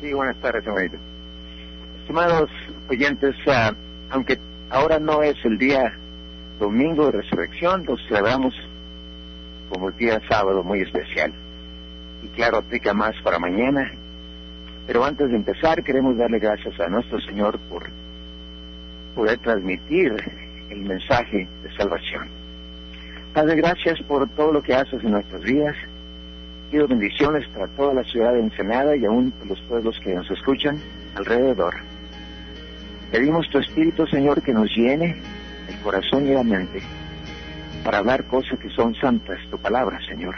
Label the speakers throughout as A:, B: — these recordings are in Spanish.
A: Sí, buenas tardes, señorita. Estimados oyentes, ah, aunque ahora no es el día domingo de resurrección, lo celebramos como el día sábado muy especial. Y claro, aplica más para mañana. Pero antes de empezar, queremos darle gracias a nuestro Señor por poder transmitir el mensaje de salvación. Padre, gracias por todo lo que haces en nuestras vidas. Pido bendiciones para toda la ciudad de Ensenada y aún los pueblos que nos escuchan alrededor. Pedimos tu Espíritu, Señor, que nos llene el corazón y la mente para hablar cosas que son santas, tu palabra, Señor,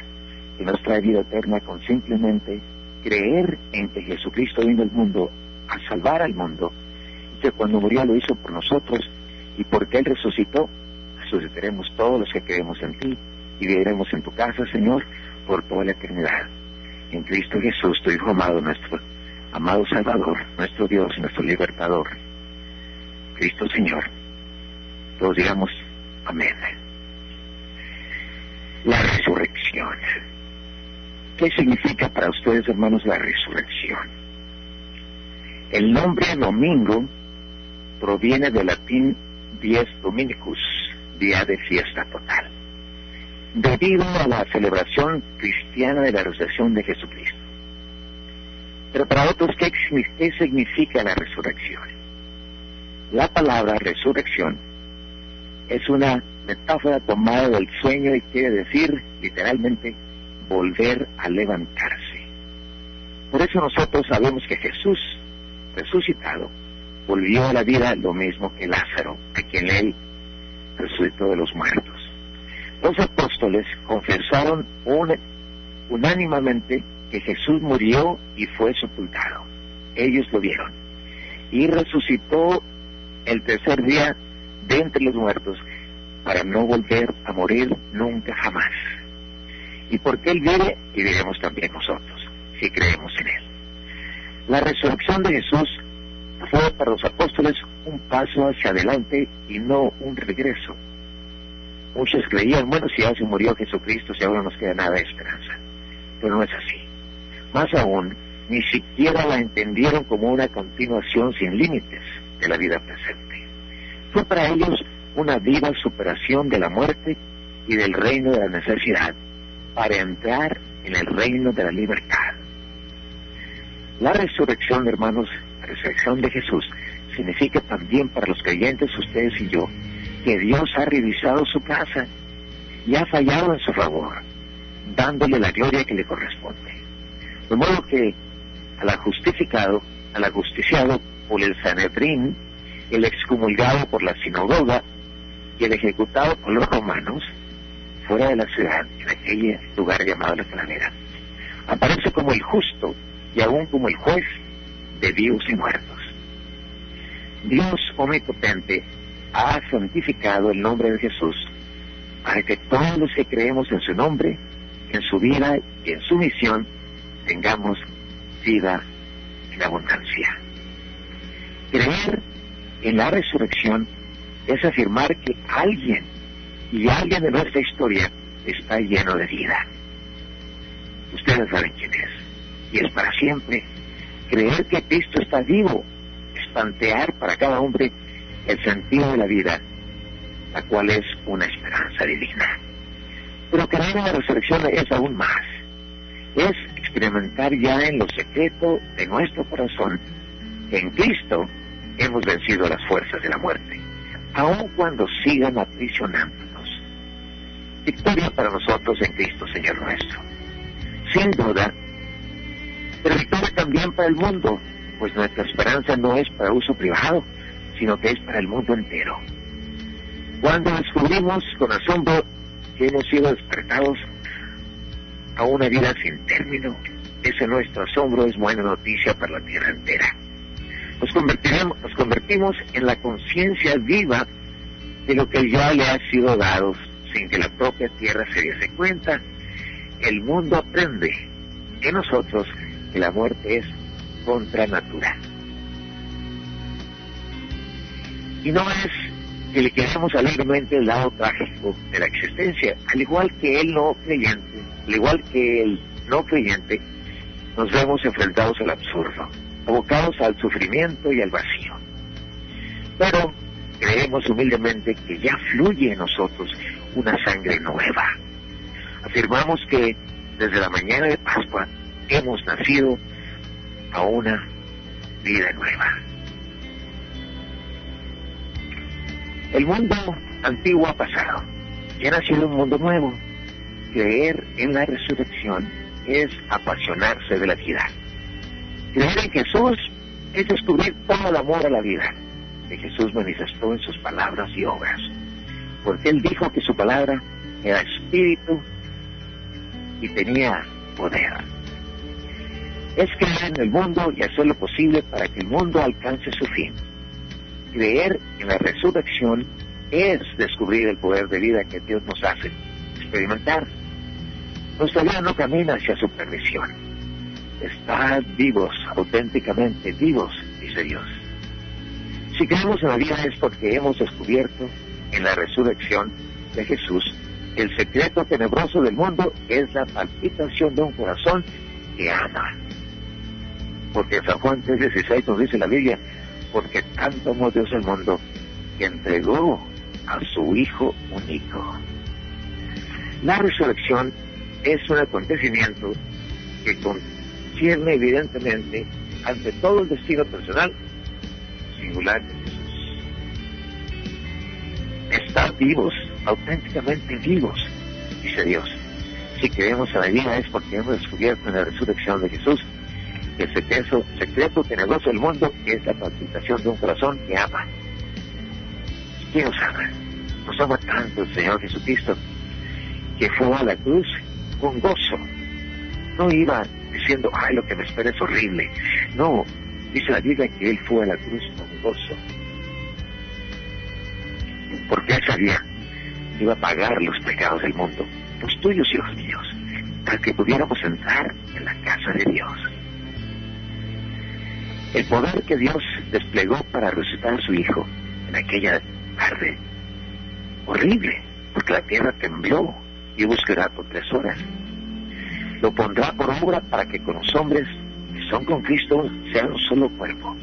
A: que nos trae vida eterna con simplemente creer en que Jesucristo vino al mundo a salvar al mundo, y que cuando murió lo hizo por nosotros, y porque Él resucitó, resucitaremos todos los que creemos en ti, y viviremos en tu casa, Señor, por toda la eternidad. En Cristo Jesús, tu Hijo amado, nuestro amado Salvador, nuestro Dios, nuestro libertador. Cristo Señor. Todos digamos amén. La resurrección. ¿Qué significa para ustedes, hermanos, la resurrección? El nombre domingo proviene del latín dies dominicus, día de fiesta total, debido a la celebración cristiana de la resurrección de Jesucristo. Pero para otros, ¿qué, significa la resurrección? La palabra resurrección es una metáfora tomada del sueño y quiere decir literalmente volver a levantarse. Por eso nosotros sabemos que Jesús, resucitado, volvió a la vida lo mismo que Lázaro, a quien él resucitó de los muertos. Los apóstoles confesaron unánimamente que Jesús murió y fue sepultado. Ellos lo vieron. Y resucitó el tercer día de entre los muertos para no volver a morir nunca jamás. Y porque Él vive, viviremos también nosotros, si creemos en Él. La resurrección de Jesús fue para los apóstoles un paso hacia adelante y no un regreso. Muchos creían, bueno, si ya se murió Jesucristo, si ahora no nos queda nada de esperanza. Pero no es así. Más aún, ni siquiera la entendieron como una continuación sin límites de la vida presente. Fue para ellos una viva superación de la muerte y del reino de la necesidad para entrar en el reino de la libertad. La resurrección, hermanos, la resurrección de Jesús, significa también para los creyentes, ustedes y yo, que Dios ha revisado su casa y ha fallado en su favor, dándole la gloria que le corresponde. De modo que al justificado, al ajusticiado por el Sanedrín, el excomulgado por la sinagoga y el ejecutado por los romanos, fuera de la ciudad, en aquel lugar llamado la Calavera, aparece como el justo y aún como el juez de vivos y muertos. Dios omnipotente ha santificado el nombre de Jesús para que todos los que creemos en su nombre, en su vida y en su misión, tengamos vida en abundancia. Creer en la resurrección es afirmar que alguien y alguien de nuestra historia está lleno de vida. Ustedes saben quién es. Y es para siempre. Creer que Cristo está vivo es plantear para cada hombre el sentido de la vida, la cual es una esperanza divina. Pero creer en la resurrección es aún más. Es experimentar ya en lo secreto de nuestro corazón que en Cristo hemos vencido las fuerzas de la muerte, aun cuando sigan aprisionándonos. Victoria para nosotros en Cristo, Señor nuestro. Sin duda, pero victoria también para el mundo, pues nuestra esperanza no es para uso privado, sino que es para el mundo entero. Cuando descubrimos con asombro que hemos sido despertados a una vida sin término, ese nuestro asombro es buena noticia para la tierra entera. Nos, convertimos en la conciencia viva de lo que ya le ha sido dado sin que la propia tierra se diese cuenta. El mundo aprende en nosotros que la muerte es contra natura. Y no es que le queramos alegremente el lado trágico de la existencia, al igual que el no creyente, al igual que el no creyente, nos vemos enfrentados al absurdo. abocados al sufrimiento y al vacío. Pero creemos humildemente que ya fluye en nosotros una sangre nueva. Afirmamos que desde la mañana de Pascua hemos nacido a una vida nueva. El mundo antiguo ha pasado y ha nacido un mundo nuevo. Creer en la resurrección es apasionarse de la vida. Creer en Jesús es descubrir todo el amor a la vida que Jesús manifestó en sus palabras y obras. Porque Él dijo que su palabra era espíritu y tenía poder. Es creer en el mundo y hacer lo posible para que el mundo alcance su fin. Creer en la resurrección es descubrir el poder de vida que Dios nos hace experimentar. Nuestra vida no camina hacia su perdición. Está vivos, auténticamente vivos, dice Dios. Si creemos en la vida es porque hemos descubierto en la resurrección de Jesús el secreto tenebroso del mundo es la palpitación de un corazón que ama. Porque San Juan 3.16 nos dice la Biblia, porque tanto amó Dios el mundo que entregó a su Hijo único. La resurrección es un acontecimiento que concierne evidentemente ante todo el destino personal singular de Jesús. Estar vivos, auténticamente vivos, dice Dios. Si creemos en la vida es porque hemos descubierto en la resurrección de Jesús el secreto, secreto tenebroso del mundo es la palpitación de un corazón que ama. ¿Quién nos ama? Nos ama tanto el Señor Jesucristo que fue a la cruz con gozo. No iba diciendo, ay, lo que me espera es horrible. No, dice la Biblia que Él fue a la cruz con gozo. Porque Él sabía que iba a pagar los pecados del mundo, los tuyos y los míos, para que pudiéramos entrar en la casa de Dios. El poder que Dios desplegó para resucitar a su Hijo en aquella tarde, horrible, porque la tierra tembló y buscará por tres horas. Lo pondrá por obra para que con los hombres que son con Cristo sean un solo cuerpo.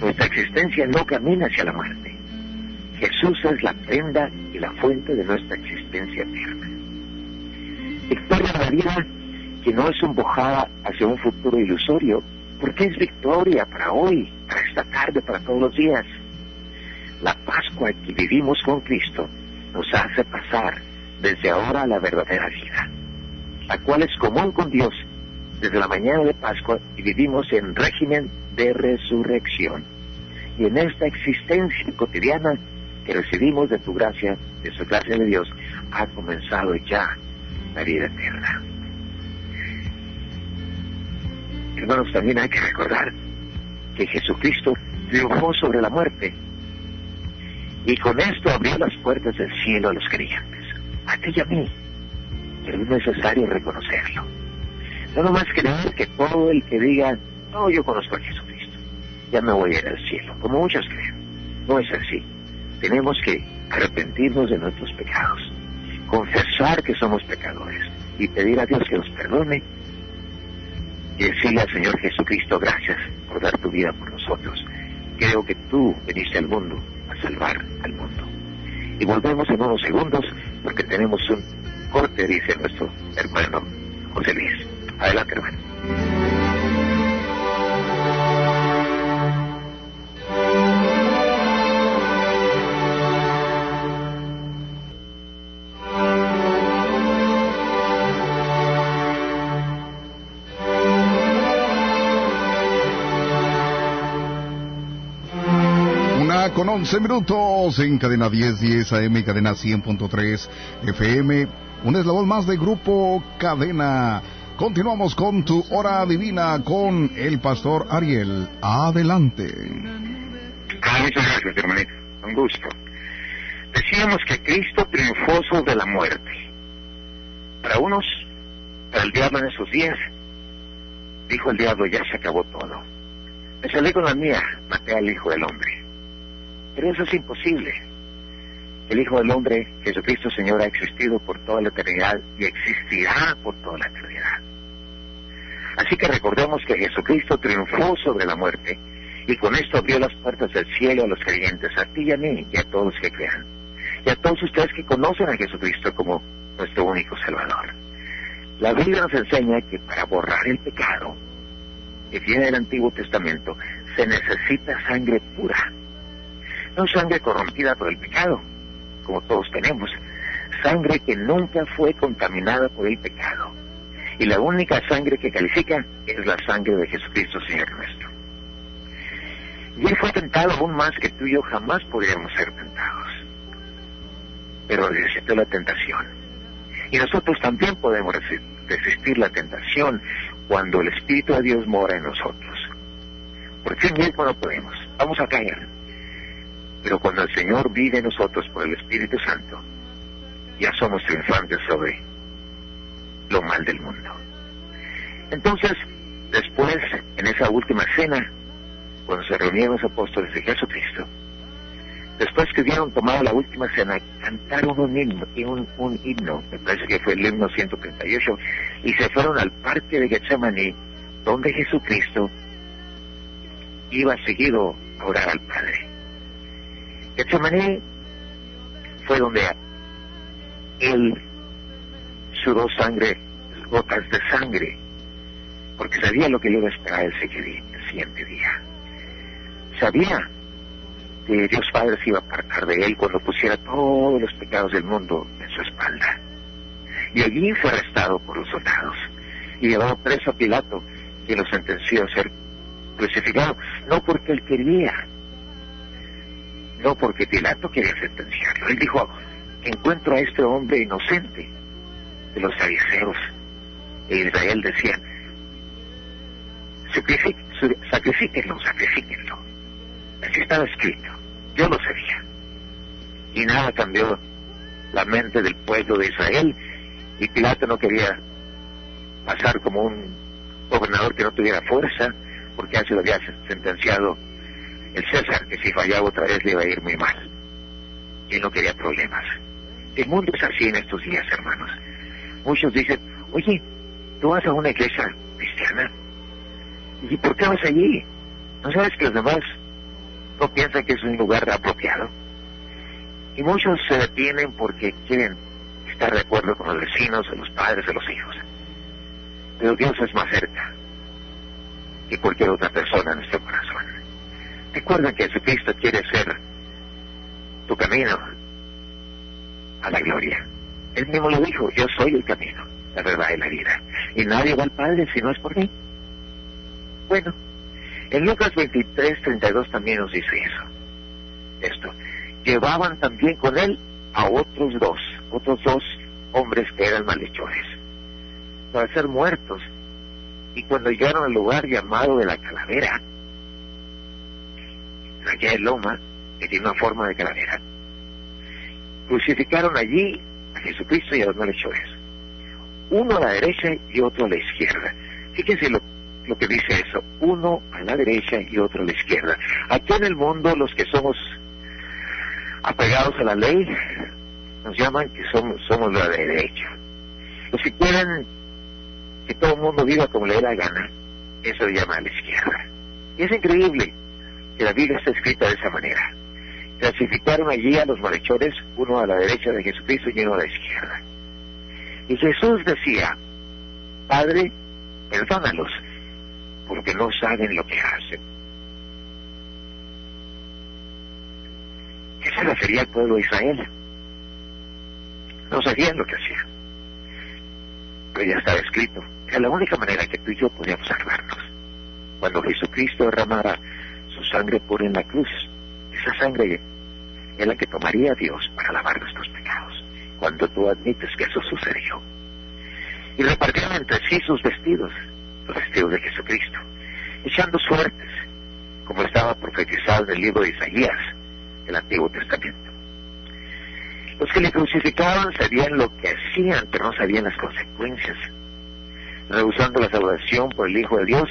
A: Nuestra existencia no camina hacia la muerte. Jesús es la prenda y la fuente de nuestra existencia eterna. Victoria de la vida que no es un bojada hacia un futuro ilusorio, porque es victoria para hoy, para esta tarde, para todos los días. La Pascua que vivimos con Cristo nos hace pasar desde ahora a la verdadera vida, la cual es común con Dios desde la mañana de Pascua y vivimos en régimen de resurrección. Y en esta existencia cotidiana que recibimos de tu gracia, de su gracia de Dios, ha comenzado ya la vida eterna. Hermanos, también hay que recordar que Jesucristo triunfó sobre la muerte y con esto abrió las puertas del cielo a los creyentes, a ti y a mí. Pero es necesario reconocerlo. No nomás creer que todo el que diga, no, yo conozco a Jesucristo, ya me voy a ir al cielo, como muchos creen. No es así. Tenemos que arrepentirnos de nuestros pecados, confesar que somos pecadores y pedir a Dios que nos perdone y decirle al Señor Jesucristo gracias por dar tu vida por nosotros. Creo que tú viniste al mundo a salvar al mundo. Y volvemos en unos segundos porque tenemos un corte, dice nuestro hermano José Luis. Adelante, hermano.
B: 11 minutos en cadena 10, 10 AM, cadena 100.3 FM. Un eslabón más de grupo Cadena. Continuamos con tu hora divina con el pastor Ariel. Adelante.
A: Ah, muchas gracias, hermanito. Un gusto. Decíamos que Cristo triunfó sobre la muerte. Para unos, para el diablo en esos días, dijo el diablo, ya se acabó todo. Me salí con la mía, maté al Hijo del Hombre. Pero eso es imposible. El Hijo del Hombre, Jesucristo Señor, ha existido por toda la eternidad y existirá por toda la eternidad. Así que recordemos que Jesucristo triunfó sobre la muerte y con esto abrió las puertas del cielo a los creyentes, a ti y a mí y a todos que crean. Y a todos ustedes que conocen a Jesucristo como nuestro único Salvador. La Biblia nos enseña que para borrar el pecado que viene del Antiguo Testamento se necesita sangre pura. No sangre corrompida por el pecado, como todos tenemos. Sangre que nunca fue contaminada por el pecado. Y la única sangre que califica es la sangre de Jesucristo, Señor nuestro. Y Él fue tentado aún más que tú y yo jamás podríamos ser tentados. Pero resistió la tentación. Y nosotros también podemos resistir la tentación cuando el Espíritu de Dios mora en nosotros. Porque en mismo no podemos. Vamos a caer. Pero cuando el Señor vive en nosotros por el Espíritu Santo, ya somos triunfantes sobre lo mal del mundo. Entonces, después, en esa última cena, cuando se reunieron los apóstoles de Jesucristo, después que hubieron tomado la última cena, cantaron un himno, un, un himno, me parece que fue el himno 138, y se fueron al parque de Getsemaní, donde Jesucristo iba seguido a orar al Padre. Getsemaní fue donde él sudó sangre, gotas de sangre, porque sabía lo que le iba a esperar el siguiente día. Sabía que Dios Padre se iba a apartar de él cuando pusiera todos los pecados del mundo en su espalda. Y allí fue arrestado por los soldados y llevado preso a Pilato, quien lo sentenció a ser crucificado, no porque él quería, no porque Pilato quería sentenciarlo. Él dijo, encuentro a este hombre inocente de los fariseos e Israel decían, sacrifíquenlo, sacrifíquenlo. Así estaba escrito, yo lo sabía. Y nada cambió la mente del pueblo de Israel y Pilato no quería pasar como un gobernador que no tuviera fuerza porque así lo había sentenciado el César, que si fallaba otra vez le iba a ir muy mal. Él no quería problemas. El mundo es así en estos días, hermanos. Muchos dicen, oye, tú vas a una iglesia cristiana. ¿Y por qué vas allí? ¿No sabes que los demás no piensan que es un lugar apropiado? Y muchos se detienen porque quieren estar de acuerdo con los vecinos, de los padres, de los hijos. Pero Dios es más cerca que cualquier otra persona en nuestro corazón. Recuerda que Jesucristo quiere ser tu camino a la gloria. Él mismo lo dijo, yo soy el camino, la verdad y la vida. Y nadie va al Padre si no es por mí. Bueno, en Lucas 23, 32 también nos dice eso. Esto. Llevaban también con él a otros dos, otros dos hombres que eran malhechores, para ser muertos. Y cuando llegaron al lugar llamado de la calavera, aquella loma, que tiene una forma de calavera, crucificaron allí a Jesucristo y a los malhechores. Uno a la derecha y otro a la izquierda. Fíjense lo, que dice eso, uno a la derecha y otro a la izquierda. Aquí en el mundo los que somos apegados a la ley nos llaman que somos, somos la derecha. Los que quieren que todo el mundo viva como le dé la gana, eso se llama a la izquierda. Y es increíble que la Biblia está escrita de esa manera. Clasificaron allí a los malhechores, uno a la derecha de Jesucristo y uno a la izquierda. Y Jesús decía, Padre, perdónalos, porque no saben lo que hacen. ¿Qué se refería al pueblo de Israel? No sabían lo que hacían. Pero ya estaba escrito. Era la única manera que tú y yo podíamos salvarnos. Cuando Jesucristo derramara su sangre pura en la cruz, esa sangre es la que tomaría Dios para lavar nuestros pecados, cuando tú admites que eso sucedió. Y repartieron entre sí sus vestidos, los vestidos de Jesucristo, echando suertes, como estaba profetizado en el libro de Isaías, el Antiguo Testamento. Los que le crucificaban sabían lo que hacían, pero no sabían las consecuencias. Rehusando la salvación por el Hijo de Dios,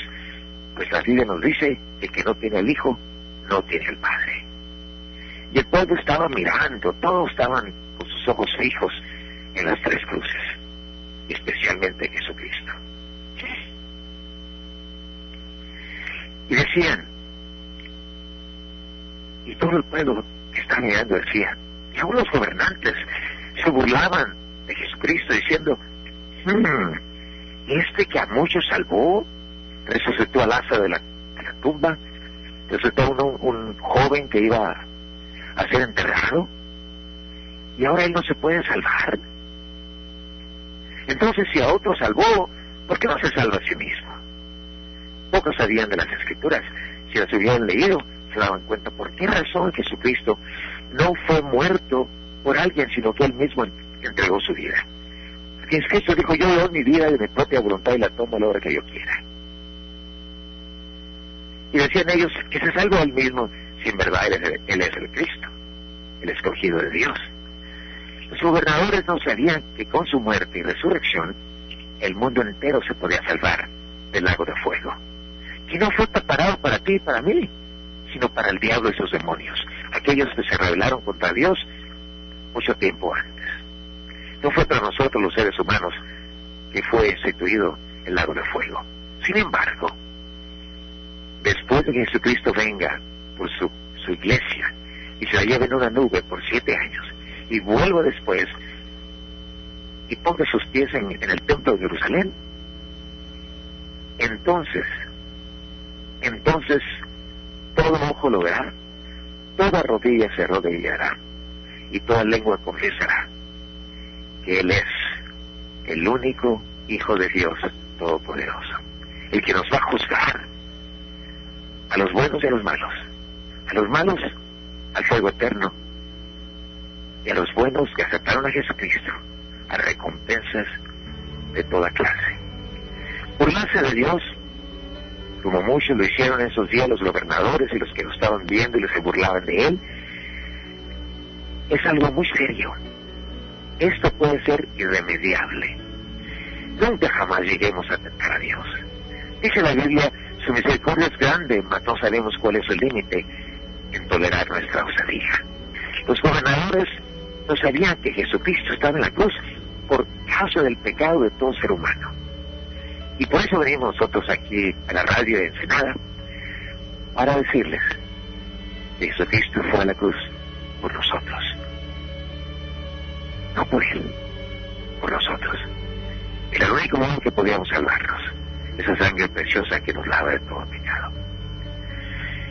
A: pues la Biblia nos dice el que no tiene el Hijo, no tiene el Padre. Y el pueblo estaba mirando, todos estaban con sus ojos fijos en las tres cruces, especialmente Jesucristo. Y decían, y todo el pueblo que estaba mirando decía, y aún los gobernantes se burlaban de Jesucristo diciendo, hmm, este que a muchos salvó, resucitó al asa de la, de la tumba, resucitó un, un joven que iba a ser enterrado, y ahora él no se puede salvar. Entonces, si a otro salvó, ¿por qué no se salva a sí mismo? Pocos sabían de las escrituras. Si las hubieran leído, se daban cuenta por qué razón Jesucristo no fue muerto por alguien, sino que él mismo entregó su vida. Porque Cristo dijo, yo doy mi vida de mi propia voluntad y la tomo a la hora que yo quiera. Y decían ellos que se salvó él mismo, si en verdad él es, el, Cristo, el escogido de Dios. Los gobernadores no sabían que con su muerte y resurrección el mundo entero se podía salvar del lago de fuego. Que no fue preparado para ti y para mí, sino para el diablo y sus demonios, aquellos que se rebelaron contra Dios mucho tiempo antes. No fue para nosotros los seres humanos que fue instituido el lago de fuego. Sin embargo, después de que Jesucristo venga por su, su iglesia y se la lleve en una nube por siete años y vuelva después y ponga sus pies en, el templo de Jerusalén, entonces, entonces todo ojo lo verá, toda rodilla se arrodillará y toda lengua confesará que Él es el único Hijo de Dios Todopoderoso, el que nos va a juzgar a los buenos y a los malos, a los malos al fuego eterno y a los buenos que aceptaron a Jesucristo a recompensas de toda clase. Burlarse de Dios como muchos lo hicieron en esos días los gobernadores y los que lo estaban viendo y los se burlaban de él, es algo muy serio. Esto puede ser irremediable. Nunca jamás lleguemos a tentar a Dios. Dice la Biblia, su misericordia es grande, mas no sabemos cuál es el límite en tolerar nuestra osadía. Los gobernadores no sabían que Jesucristo estaba en la cruz por causa del pecado de todo ser humano. Y por eso venimos nosotros aquí a la radio de Ensenada para decirles que Jesucristo fue a la cruz por nosotros. No por Él, por nosotros. Era el único modo que podíamos salvarnos. Esa sangre preciosa que nos lava de todo pecado.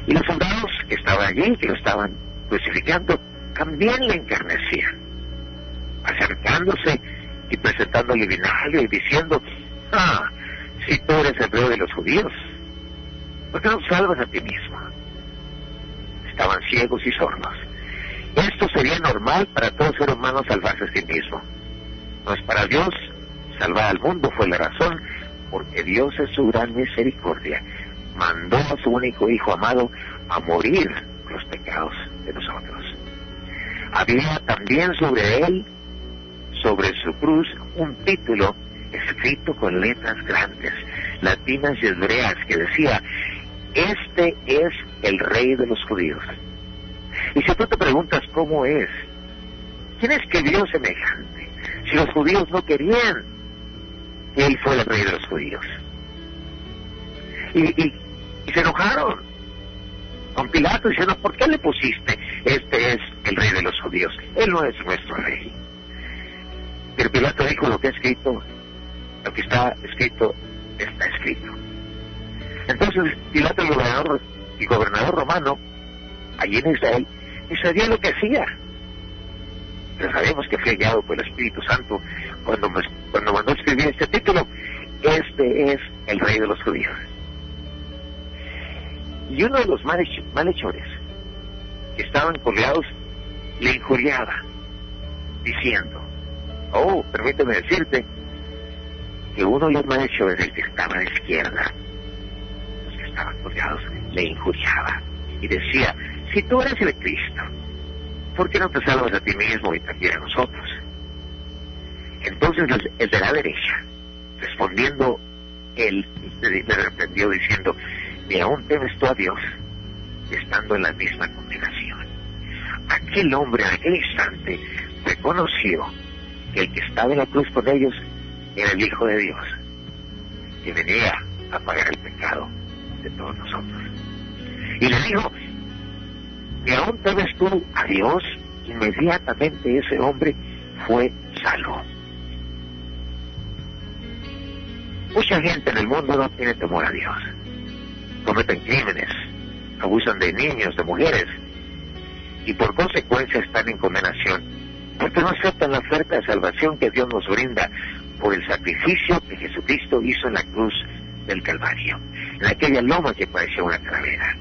A: Y los soldados que estaban allí, que lo estaban crucificando, también le encarnecían, acercándose y presentándole vinagre y diciendo, ah, si tú eres el rey de los judíos? ¿Por qué no salvas a ti mismo? Estaban ciegos y sordos. Esto sería normal para todo ser humano salvarse a sí mismo. No es para Dios salvar al mundo, fue la razón, porque Dios es su gran misericordia. Mandó a su único Hijo amado a morir los pecados de nosotros. Había también sobre él, sobre su cruz, un título escrito con letras grandes, latinas y hebreas, que decía, este es el rey de los judíos. Y si tú te preguntas cómo es, ¿quién escribió semejante? Si los judíos no querían que él fuera el rey de los judíos. Y, y, y se enojaron con Pilato diciendo, ¿por qué le pusiste? Este es el rey de los judíos. Él no es nuestro rey. Pero Pilato dijo lo que ha escrito lo que está escrito está escrito. Entonces Pilato, el gobernador y gobernador romano, allí en Israel, y sabía lo que hacía. Pero sabemos que fue guiado por el Espíritu Santo cuando, cuando mandó escribir este título. Este es el rey de los judíos. Y uno de los malhechores que estaban colgados le injuriaba, diciendo, oh, permíteme decirte que uno de los malhechores que estaba a la izquierda, los que estaban colgados, le injuriaba y decía, si tú eres el Cristo, ¿por qué no te salvas a ti mismo y también a nosotros? Entonces el de la derecha, respondiendo, él le reprendió diciendo, ni aún temes tú a Dios, estando en la misma condenación. Aquel hombre en aquel instante reconoció que el que estaba en la cruz con ellos era el Hijo de Dios, que venía a pagar el pecado de todos nosotros. y le dijo, que aún temes tú a Dios, inmediatamente ese hombre fue salvo. Mucha gente en el mundo no tiene temor a Dios. Cometen crímenes, abusan de niños, de mujeres, y por consecuencia están en condenación, porque no aceptan la oferta de salvación que Dios nos brinda por el sacrificio que Jesucristo hizo en la cruz del Calvario, en aquella loma que parecía una calavera.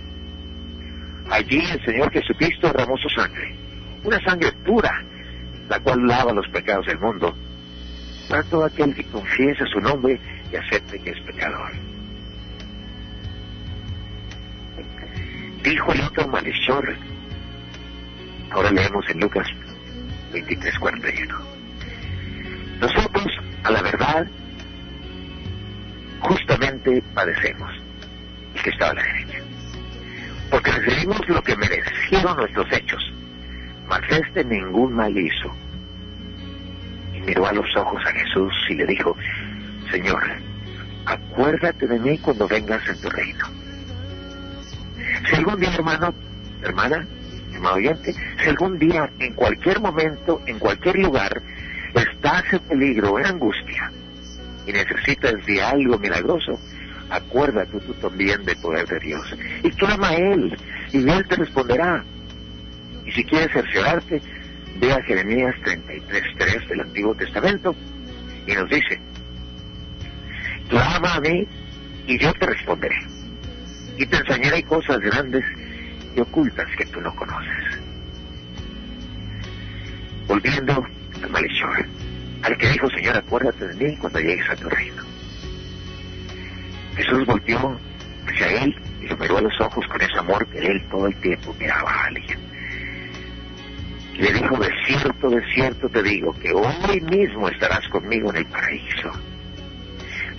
A: Allí el Señor Jesucristo derramó su sangre, una sangre pura, la cual lava los pecados del mundo, para todo aquel que confiesa su nombre y acepte que es pecador. Dijo el otro malhechor, ahora leemos en Lucas 23, 41. Nosotros, a la verdad, justamente padecemos, el que estaba a la derecha, porque recibimos lo que merecieron nuestros hechos, mas este ningún mal hizo. Miró a los ojos a Jesús y le dijo, Señor, acuérdate de mí cuando vengas en tu reino. Si algún día, hermano, hermana, hermano oyente, si algún día, en cualquier momento, en cualquier lugar, estás en peligro, en angustia, y necesitas de algo milagroso, acuérdate tú también del poder de Dios. Y clama a Él, y Él te responderá. Y si quieres cerciorarte, ve a Jeremías 33.3 del Antiguo Testamento, y nos dice, clama a mí, y yo te responderé. Y te enseñaré cosas grandes y ocultas que tú no conoces. Volviendo al malhechor al que dijo, Señor, acuérdate de mí cuando llegues a tu reino. Jesús volvió hacia él y lo miró a los ojos con ese amor que él todo el tiempo miraba a alguien. Le dijo, de cierto, de cierto te digo, que hoy mismo estarás conmigo en el paraíso.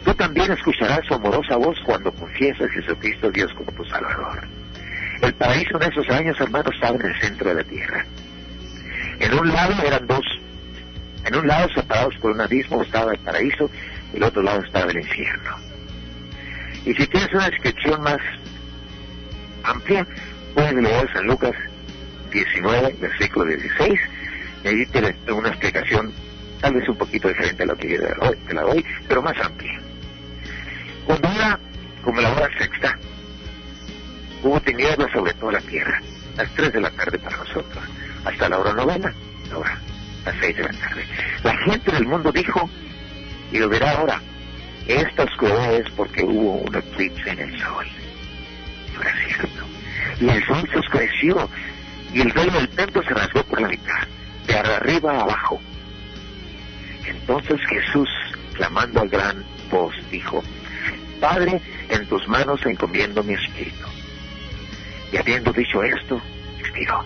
A: Tú también escucharás su amorosa voz cuando confiesas a Jesucristo Dios como tu Salvador. El paraíso en esos años, hermanos, estaba en el centro de la tierra. En un lado eran dos en un lado, separados por un abismo, estaba el paraíso, y el otro lado estaba el infierno. Y si tienes una descripción más amplia, puedes leer San Lucas 19, versículo 16, y allí tienes una explicación tal vez un poquito diferente a lo que yo te la doy, pero más amplia. Cuando era como la hora sexta, hubo tinieblas sobre toda la tierra, las tres de la tarde para nosotros, hasta la hora novena, la hora las seis de la tarde. La gente del mundo dijo, y lo verá ahora, esta oscuridad es porque hubo un eclipse en el sol. No era cierto. Y el sol se oscureció, y el velo del templo se rasgó por la mitad, de arriba a abajo. Entonces Jesús, clamando al gran voz, dijo, Padre, en tus manos encomiendo mi espíritu. Y habiendo dicho esto, expiró.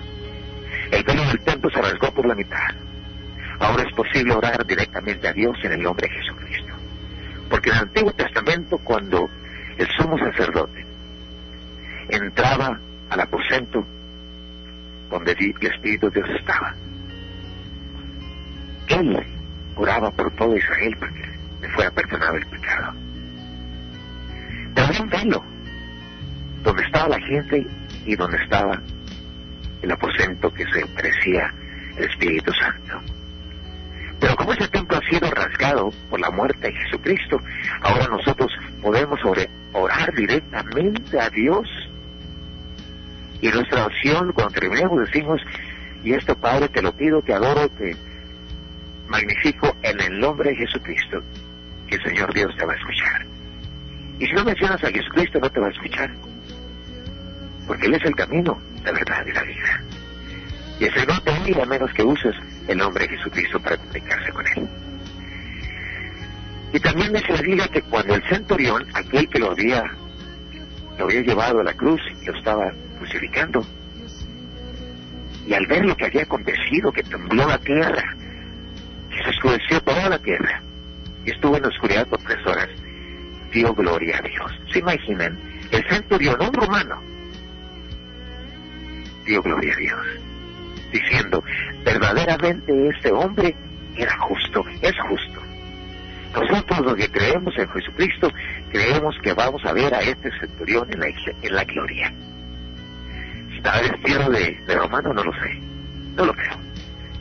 A: El velo del templo se rasgó por la mitad ahora es posible orar directamente a Dios en el nombre de Jesucristo. Porque en el Antiguo Testamento, cuando el sumo sacerdote entraba al aposento donde el Espíritu de Dios estaba, él oraba por todo Israel para que le fuera perdonado el pecado. Un velo donde estaba la gente y donde estaba el aposento que se parecía el Espíritu Santo. Pero como ese templo ha sido rasgado por la muerte de Jesucristo, ahora nosotros podemos orar directamente a Dios. Y nuestra oración, cuando terminemos, decimos, y esto Padre, te lo pido, te adoro, te magnifico en el nombre de Jesucristo, que el Señor Dios te va a escuchar. Y si no mencionas a Jesucristo, no te va a escuchar. Porque Él es el camino, la verdad y la vida. Y el Señor te mira a menos que uses el nombre de Jesucristo para comunicarse con Él. Y también me se diga que cuando el centurión, aquel que lo había, lo había llevado a la cruz lo estaba crucificando, y al ver lo que había acontecido, que tembló la tierra, que se oscureció toda la tierra, y estuvo en la oscuridad por tres horas, dio gloria a Dios. ¿Se imaginan? El centurión, un romano, dio gloria a Dios diciendo, verdaderamente este hombre era justo, es justo. Nosotros los que creemos en Jesucristo, creemos que vamos a ver a este centurión en la, en la gloria. ¿Estaba vestido de, de romano? No lo sé. No lo creo.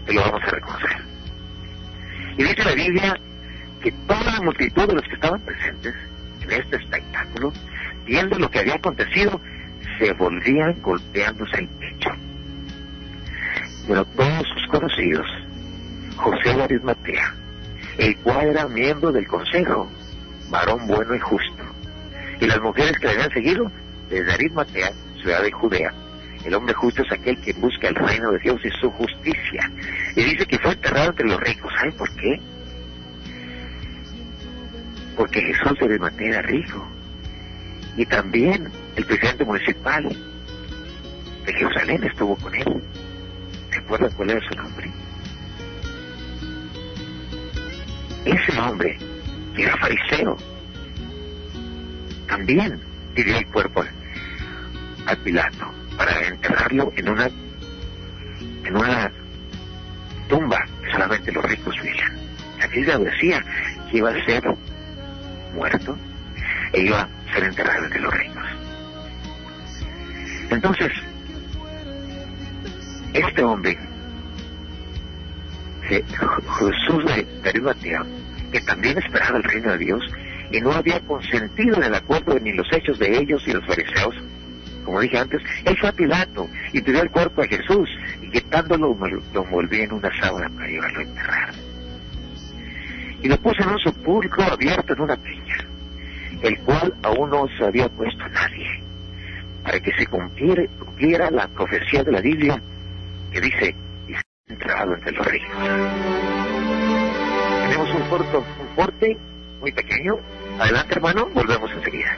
A: Y lo vamos a reconocer. Y dice la Biblia que toda la multitud de los que estaban presentes en este espectáculo, viendo lo que había acontecido, se volvían golpeándose el pecho. Pero todos sus conocidos, José de Arimatea, el cual era miembro del consejo, varón bueno y justo, y las mujeres que le habían seguido desde Arimatea, ciudad de Judea, el hombre justo es aquel que busca el reino de Dios y su justicia. Y dice que fue enterrado entre los ricos. ¿Saben por qué? Porque Jesús de Arimatea era rico. Y también el presidente municipal de Jerusalén estuvo con él. ¿Se acuerdan cuál era su nombre? Ese hombre, que era fariseo, también pidió el cuerpo al Pilato para enterrarlo en una en una tumba que solamente los ricos vivían. La Biblia decía que iba a ser muerto e iba a ser enterrado entre los ricos. Entonces, este hombre, Jesús de Arimatea, que también esperaba el reino de Dios y no había consentido en el acuerdo ni los hechos de ellos y los fariseos, como dije antes, él fue a Pilato y pidió el cuerpo a Jesús y quitándolo lo envolvió en una sábana para llevarlo a enterrar. Y lo puso en un sepulcro abierto en una peña, el cual aún no se había puesto a nadie, para que se cumpliera, la profecía de la Biblia que dice, y se ha enterrado entre los ricos. Tenemos un corto, un corte muy pequeño. Adelante hermano, volvemos enseguida.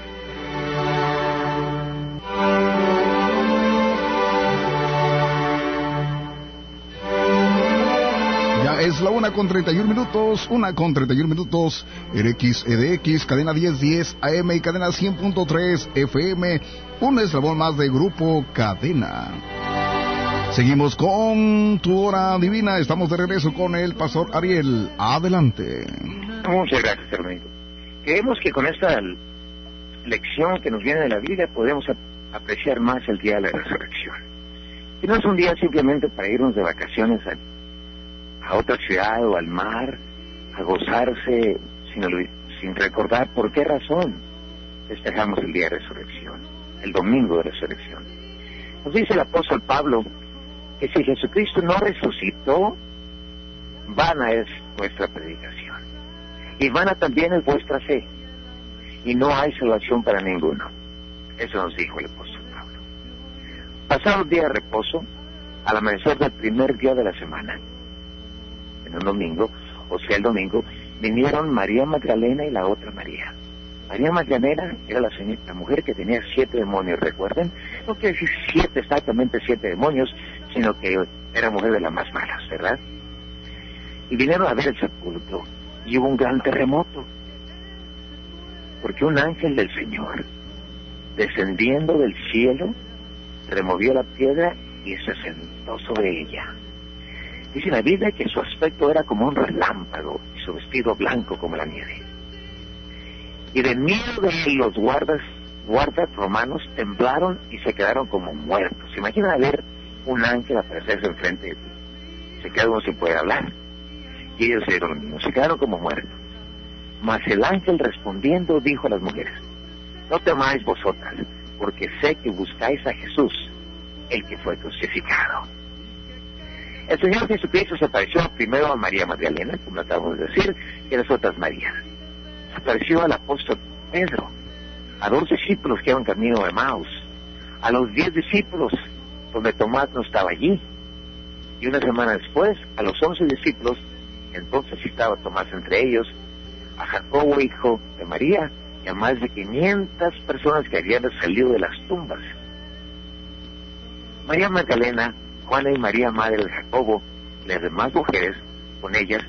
B: Es la una con 31 minutos, una con 31 minutos en cadena 1010 AM y cadena 100.3 FM, un eslabón más de Grupo Cadena. Seguimos con tu hora divina, estamos de regreso con el pastor Ariel. Adelante.
A: Muchas gracias, hermanito. Creemos que con esta lección que nos viene de la vida podemos apreciar más el día de la resurrección. Que no es un día simplemente para irnos de vacaciones a, otra ciudad o al mar, a gozarse sino, sin recordar por qué razón festejamos el día de resurrección, el domingo de resurrección. Nos dice el apóstol Pablo que si Jesucristo no resucitó, vana es vuestra predicación. Y vana también es vuestra fe. Y no hay salvación para ninguno. Eso nos dijo el apóstol Pablo. Pasado el día de reposo, al amanecer del primer día de la semana, en un domingo, o sea, el domingo, vinieron María Magdalena y la otra María. María Magdalena era la, la mujer que tenía siete demonios, recuerden. No quiere decir siete, exactamente siete demonios, sino que era mujer de las más malas, ¿verdad? Y vinieron a ver el sepulcro y hubo un gran terremoto. Porque un ángel del Señor, descendiendo del cielo, removió la piedra y se sentó sobre ella. Dice la Biblia que su aspecto era como un relámpago y su vestido blanco como la nieve. Y de miedo de los guardas, guardas romanos temblaron y se quedaron como muertos. Imagina ver un ángel aparecerse enfrente de ti. Se queda uno sin poder hablar. Y ellos se dieron se quedaron como muertos. Mas el ángel respondiendo dijo a las mujeres, no temáis vosotras, porque sé que buscáis a Jesús, el que fue crucificado. El Señor Jesucristo se apareció primero a María Magdalena, como acabamos de decir, y a las otras Marías. Se apareció al apóstol Pedro, a dos discípulos que iban camino de Maus, a los diez discípulos donde Tomás no estaba allí. Y una semana después, a los once discípulos, entonces estaba Tomás entre ellos, a Jacobo, hijo de María, y a más de 500 personas que habían salido de las tumbas. María Magdalena, Juana y María, madre de Jacobo, y las demás mujeres, con ellas,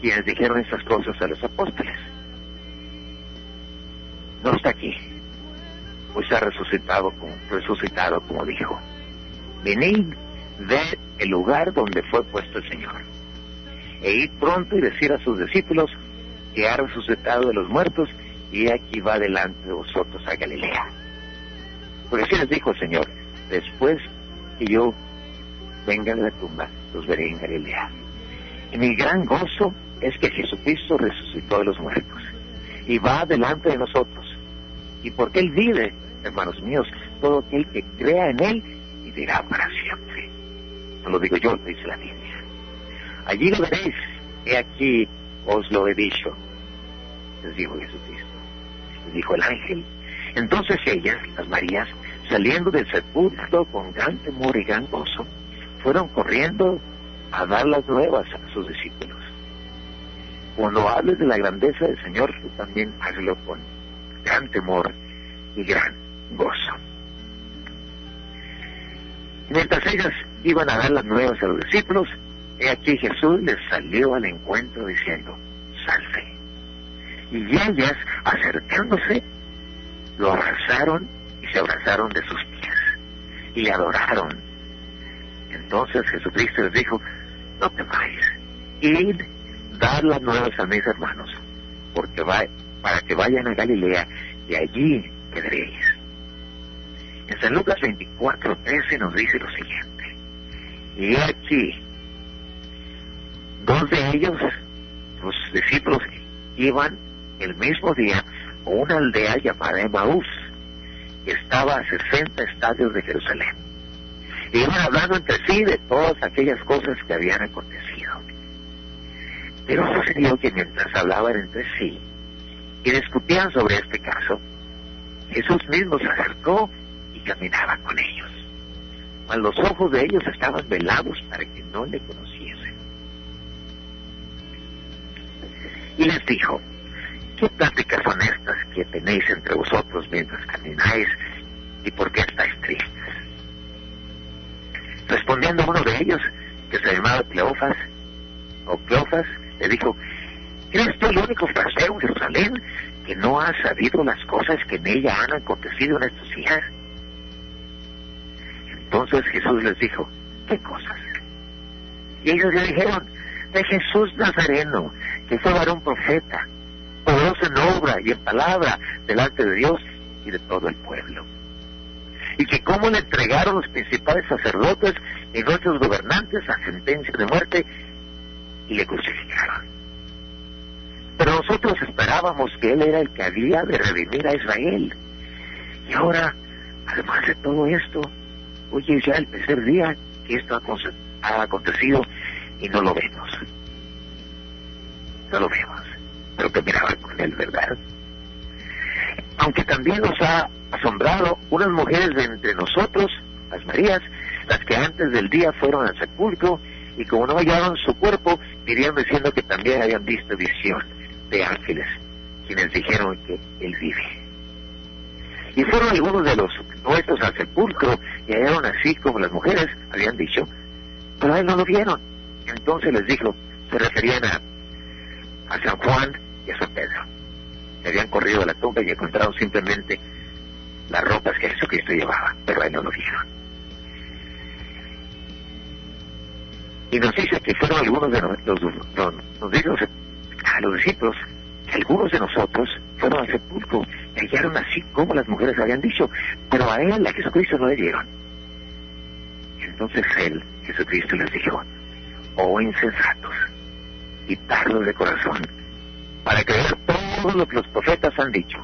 A: quienes dijeron estas cosas a los apóstoles. No está aquí, pues ha resucitado como, resucitado como dijo. Venid, ver el lugar donde fue puesto el Señor. E id pronto y decir a sus discípulos que ha resucitado de los muertos y aquí va delante de vosotros a Galilea. Porque así les dijo el Señor, después que yo venga de la tumba, los veré en Galilea. Y mi gran gozo es que Jesucristo resucitó de los muertos y va delante de nosotros. Y porque Él vive, hermanos míos, todo aquel que crea en Él vivirá para siempre. No lo digo yo, lo dice la Biblia. Allí lo veréis, he aquí os lo he dicho, les dijo Jesucristo. Les dijo el ángel. Entonces ellas, las Marías, saliendo del sepulcro con gran temor y gran gozo, fueron corriendo a dar las nuevas a sus discípulos. Cuando hables de la grandeza del Señor, también hazlo con gran temor y gran gozo. Mientras ellas iban a dar las nuevas a los discípulos, he aquí Jesús les salió al encuentro diciendo, salve. Y ellas, acercándose, lo abrazaron y se abrazaron de sus pies y le adoraron. Entonces Jesucristo les dijo, no temáis, id, dar las nuevas a mis hermanos, porque va, para que vayan a Galilea y allí quedaréis. En San Lucas 24, 13 nos dice lo siguiente, y aquí, dos de ellos, los discípulos, iban el mismo día a una aldea llamada Emaús, que estaba a 60 estadios de Jerusalén. Iban hablando entre sí de todas aquellas cosas que habían acontecido. Pero sucedió que mientras hablaban entre sí y discutían sobre este caso, Jesús mismo se acercó y caminaba con ellos. Mas los ojos de ellos estaban velados para que no le conociesen. Y les dijo, ¿qué pláticas son estas que tenéis entre vosotros mientras camináis y por qué estáis tristes? Respondiendo uno de ellos, que se llamaba Cleofas, o Cleofas, le dijo, ¿eres tú el único fraseo en Jerusalén que no ha sabido las cosas que en ella han acontecido en estos días? Entonces Jesús les dijo, ¿qué cosas? Y ellos le dijeron, de Jesús Nazareno, que fue varón profeta, poderoso en obra y en palabra delante de Dios y de todo el pueblo. Y que cómo le entregaron los principales sacerdotes y nuestros gobernantes a sentencia de muerte y le crucificaron. Pero nosotros esperábamos que Él era el que había de redimir a Israel. Y ahora, además de todo esto, hoy es ya el tercer día que esto ha acontecido y no lo vemos. No lo vemos, pero que miraba con Él, ¿verdad? Aunque también nos ha asombrado unas mujeres de entre nosotros, las Marías, las que antes del día fueron al sepulcro y como no hallaron su cuerpo, irían diciendo que también habían visto visión de ángeles, quienes dijeron que él vive. Y fueron algunos de los nuestros al sepulcro y hallaron así como las mujeres habían dicho, pero a él no lo vieron. Entonces les dijo, se referían a, a San Juan y a San Pedro. Habían corrido a la tumba y encontraron simplemente las ropas que Jesucristo llevaba, pero a él no lo vieron. Y nos dice que fueron algunos de los, los, nos dice a los discípulos algunos de nosotros fueron al sepulcro y hallaron así como las mujeres habían dicho, pero a él, a Jesucristo, no le dieron. Entonces él, Jesucristo, les dijo, oh insensatos y tardos de corazón, para creer todo lo que los profetas han dicho.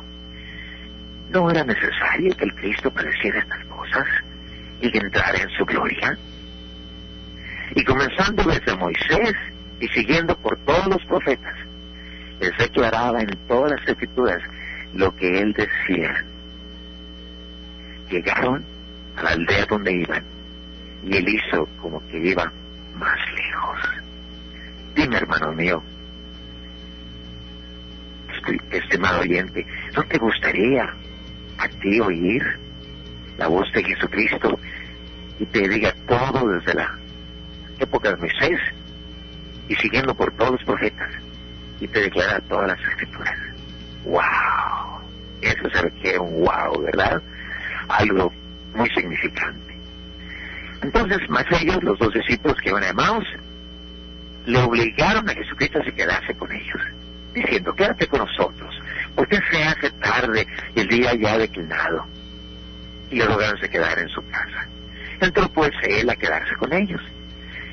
A: ¿No era necesario que el Cristo padeciera estas cosas y que entrara en su gloria? Y comenzando desde Moisés y siguiendo por todos los profetas, les declaraba en todas las escrituras lo que él decía. Llegaron a la aldea donde iban y él hizo como que iba más lejos. Dime, hermano mío, estimado oyente, ¿no te gustaría a ti oír la voz de Jesucristo y te diga todo desde la época de Moisés y siguiendo por todos los profetas y te declara todas las escrituras. ¡Wow! Eso se requiere un wow, ¿verdad? Algo muy significante. Entonces, más ellos, los dos discípulos que iban a Emmaus, le obligaron a Jesucristo a se quedarse con ellos, diciendo, quédate con nosotros, porque se hace tarde el día ya ha declinado. y le rogaron se quedara en su casa. Entró pues él a quedarse con ellos.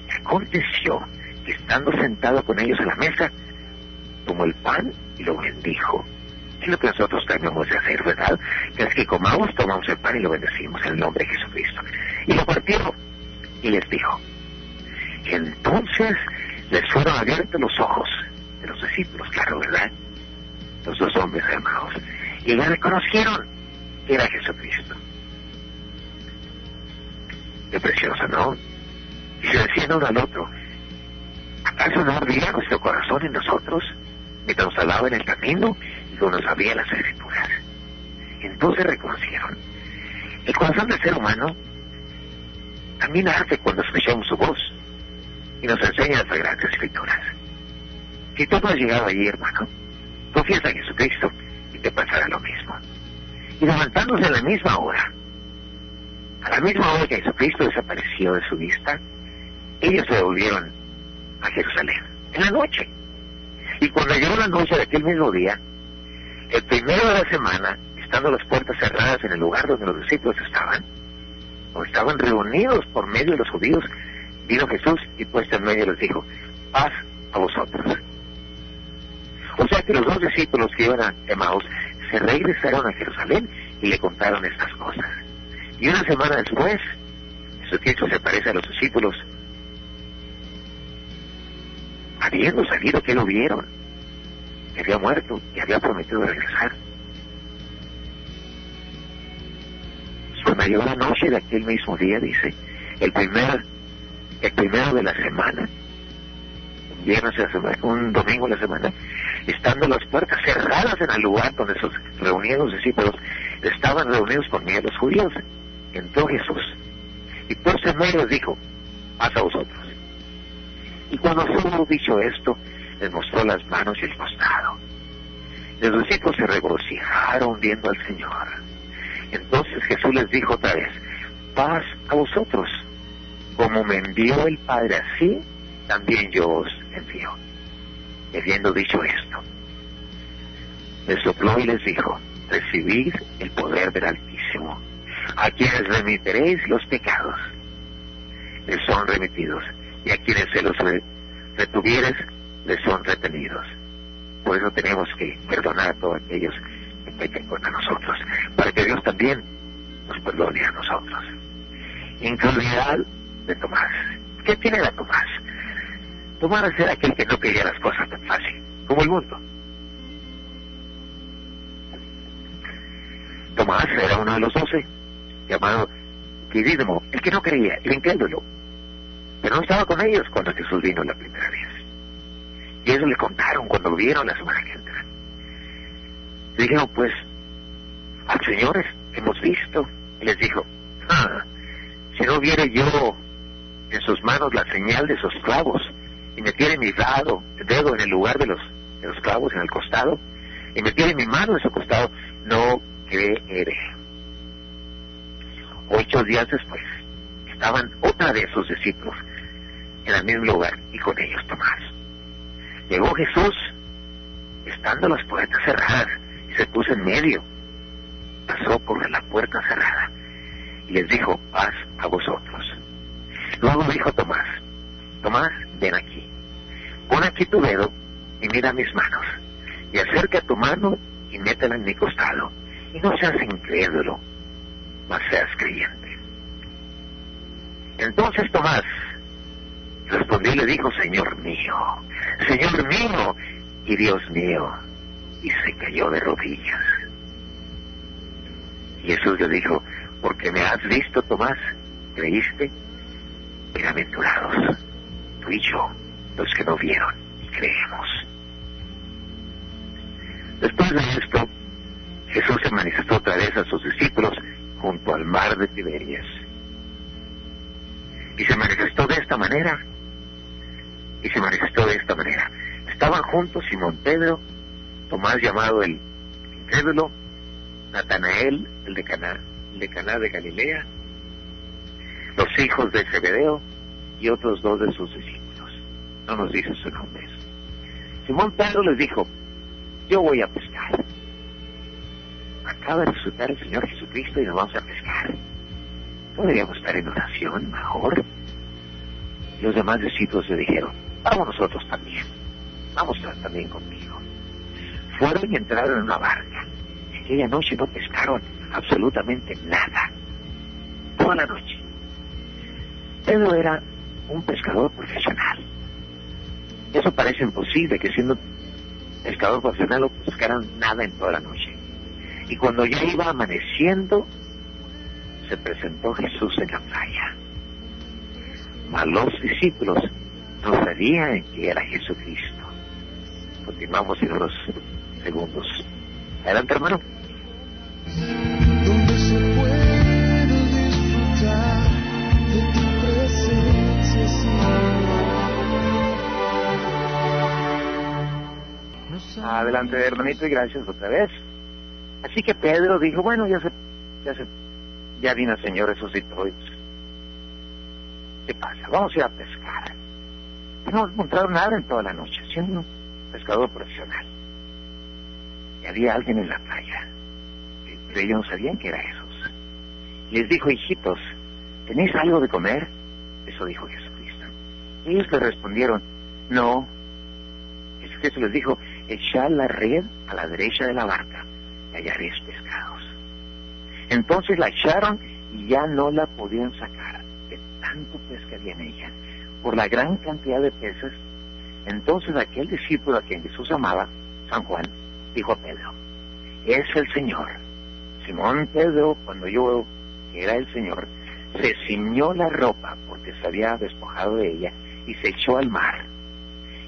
A: Y aconteció que estando sentado con ellos a la mesa, tomó el pan y lo bendijo. Es lo que nosotros tenemos de hacer, ¿verdad? Que es que comamos, tomamos el pan y lo bendecimos en el nombre de Jesucristo. Y lo partieron y les dijo. Entonces les fueron abiertos los ojos los discípulos, claro, ¿verdad? Los dos hombres hermanos. Y le reconocieron que era Jesucristo. Qué precioso, ¿no? Y se decían uno al otro, ¿acaso no ardía nuestro corazón en nosotros mientras nos hablaba en el camino y cuando nos abría las escrituras? Entonces reconocieron. El corazón del ser humano también hace cuando escuchamos su voz y nos enseña las sagradas escrituras. Si tú no has llegado allí, hermano, confiesa en Jesucristo y te pasará lo mismo. Y levantándose a la misma hora, a la misma hora que Jesucristo desapareció de su vista, ellos se volvieron a Jerusalén, en la noche. Y cuando llegó la noche de aquel mismo día, el primero de la semana, estando las puertas cerradas en el lugar donde los discípulos estaban, o estaban reunidos por medio de los judíos, vino Jesús y puesto en medio les dijo, paz a vosotros. O sea que los dos discípulos que iban a Emmaus se regresaron a Jerusalén y le contaron estas cosas. Y una semana después, Jesucristo se aparece a los discípulos, habiendo salido que lo vieron, que había muerto y había prometido regresar. Cuando llegó la noche de aquel mismo día, dice, el primer, el primero de la semana, viernes de la semana, un domingo de la semana, estando las puertas cerradas en el lugar donde se reunían los discípulos, estaban reunidos con miedo los judíos. Entró Jesús y por en medio dijo, paz a vosotros. Y cuando hubo dicho esto, les mostró las manos y el costado. Los discípulos se regocijaron viendo al Señor. Entonces Jesús les dijo otra vez, paz a vosotros. Como me envió el Padre así, también yo os envío. Y habiendo dicho esto, les sopló y les dijo, recibid el poder del Altísimo. A quienes remitiréis los pecados, les son remitidos, y a quienes se los retuvieres, les son retenidos. Por eso tenemos que perdonar a todos aquellos que pecan contra nosotros, para que Dios también nos perdone a nosotros. Incredulidad de Tomás. ¿Qué tiene la Tomás? Tomás era aquel que no quería las cosas tan fácil, como el mundo. Tomás era uno de los doce, llamado Quidídemo, el que no creía, el incrédulo. Pero no estaba con ellos cuando Jesús vino la primera vez. Y ellos le contaron cuando vieron la semana que entra. Dijeron, pues, al Señor hemos visto. Y les dijo, ah, si no viere yo en sus manos la señal de sus clavos y metiere mi dado, dedo en el lugar de los, de los clavos en el costado y metiere mi mano en su costado, no creeré. Ocho días después estaban otra de sus discípulos en el mismo lugar y con ellos Tomás. Llegó Jesús, estando las puertas cerradas, y se puso en medio. Pasó por la puerta cerrada y les dijo, paz a vosotros. Luego dijo Tomás, Tomás, ven aquí, pon aquí tu dedo y mira mis manos, y acerca tu mano y métela en mi costado, y no seas incrédulo, mas seas creyente. Entonces Tomás respondió y le dijo, Señor mío, Señor mío y Dios mío, y se cayó de rodillas. Y Jesús le dijo, porque me has visto, Tomás, creíste, bienaventurados, y yo, los que no vieron y creemos. Después de esto, Jesús se manifestó otra vez a sus discípulos junto al mar de Tiberias. Y se manifestó de esta manera. Y se manifestó de esta manera. Estaban juntos Simón Pedro, Tomás llamado el incrédulo, Natanael, el de Caná, el de Caná de Galilea, los hijos de Zebedeo y otros dos de sus discípulos. No nos dice su nombre. Simón Pedro les dijo, yo voy a pescar. Acaba de resucitar el Señor Jesucristo y nos vamos a pescar. podríamos estar en oración mejor. Los demás discípulos le dijeron, vamos nosotros también, vamos también conmigo. Fueron y entraron en una barca. Aquella noche no pescaron absolutamente nada. Toda la noche. Pedro era un pescador profesional. Eso parece imposible, que siendo pescador profesional no pescaran nada en toda la noche. Y cuando ya iba amaneciendo, se presentó Jesús en la playa. Mas los discípulos no sabían que era Jesucristo. Continuamos en unos segundos. Adelante, hermano. Adelante, hermanito, y gracias otra vez. Así que Pedro dijo, bueno, ya se, ya se, ya vino el Señor resucitó. ¿Qué pasa? Vamos a ir a pescar. No encontraron nada en toda la noche, siendo un pescador profesional. Y había alguien en la playa, pero ellos no sabían que era Jesús. Les dijo, hijitos, ¿tenéis algo de comer? Eso dijo Jesucristo. ellos le respondieron, no. Jesucristo les dijo, echad la red a la derecha de la barca y hallaréis pescados. Entonces la echaron y ya no la podían sacar de tanto pez había en ella, por la gran cantidad de peces. Entonces aquel discípulo a quien Jesús amaba, San Juan, dijo a Pedro, es el Señor. Simón Pedro, cuando yo que era el Señor, se ciñó la ropa porque se había despojado de ella y se echó al mar.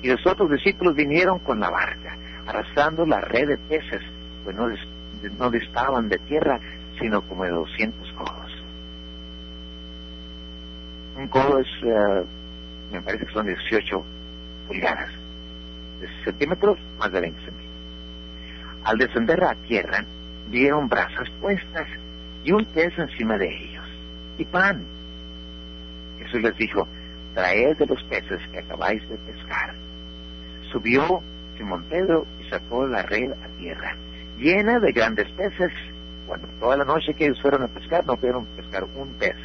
A: Y los otros discípulos vinieron con la barca, arrastrando la red de peces, pues no, no estaban de tierra, sino como de 200 codos. Un codo es, eh, me parece que son 18 pulgadas, de centímetros, más de 20 centímetros. Al descender a tierra, vieron brasas puestas y un pez encima de ellos, y pan. Jesús les dijo, traed de los peces que acabáis de pescar. Subió Simón Pedro y sacó la red a tierra, llena de grandes peces. Cuando toda la noche que ellos fueron a pescar, no pudieron pescar un pez.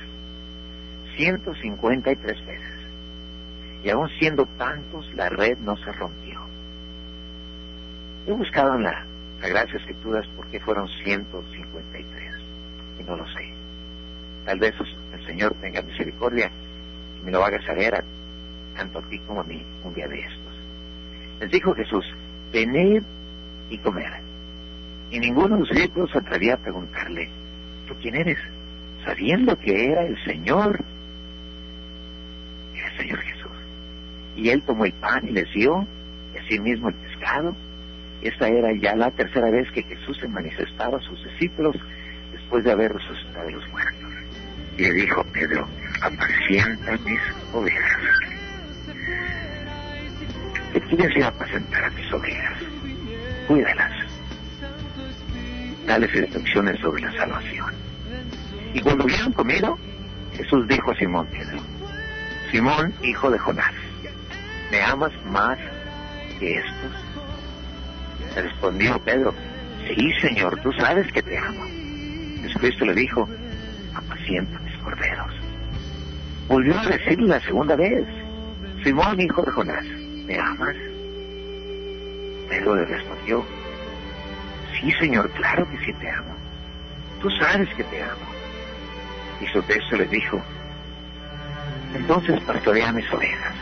A: 153 peces. Y aún siendo tantos, la red no se rompió. He buscado en la Sagradas Escrituras por qué fueron 153. Y no lo sé. Tal vez el Señor tenga misericordia y me lo haga saber tanto a ti como a mí un día de estos. Les dijo Jesús, venid y comer. Y ninguno de discípulos se atrevía a preguntarle, ¿tú quién eres? Sabiendo que era el Señor. Era el Señor Jesús. Y él tomó el pan y les dio, y así mismo el pescado. Esta era ya la tercera vez que Jesús se manifestaba a sus discípulos después de haber resucitado a los muertos. Y le dijo Pedro, apacienta mis ovejas. ¿Qué quieres ir a apacentar a mis ovejas? Cuídalas. Dales instrucciones sobre la salvación. Y cuando hubieron comido, Jesús dijo a Simón Pedro, Simón, hijo de Jonás, ¿me amas más que estos? Respondió Pedro, sí, Señor, tú sabes que te amo. Jesucristo le dijo, apacienta mis corderos. Volvió a decirle la segunda vez, Simón, hijo de Jonás, ¿me amas? Pedro le respondió, sí, Señor, claro que sí te amo. Tú sabes que te amo. Y su texto le dijo, entonces pastorea mis ovejas.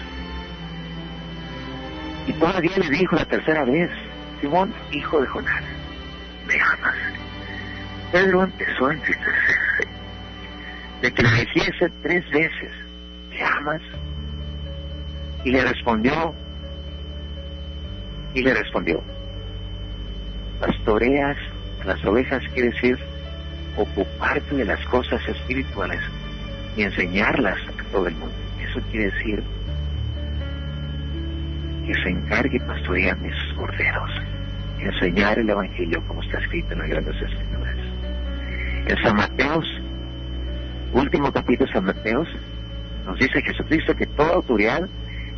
A: Y todavía le dijo la tercera vez, Simón, hijo de Jonás, ¿me amas? Pedro empezó a entristecerse de que le dijese tres veces, ¿me amas? Y le respondió, y le respondió, pastoreas las ovejas quiere decir ocuparte de las cosas espirituales y enseñarlas a todo el mundo. Eso quiere decir que se encargue pastorear mis corderos, enseñar el Evangelio como está escrito en las grandes escrituras. En San Mateos, último capítulo de San Mateos, nos dice Jesucristo que toda autoridad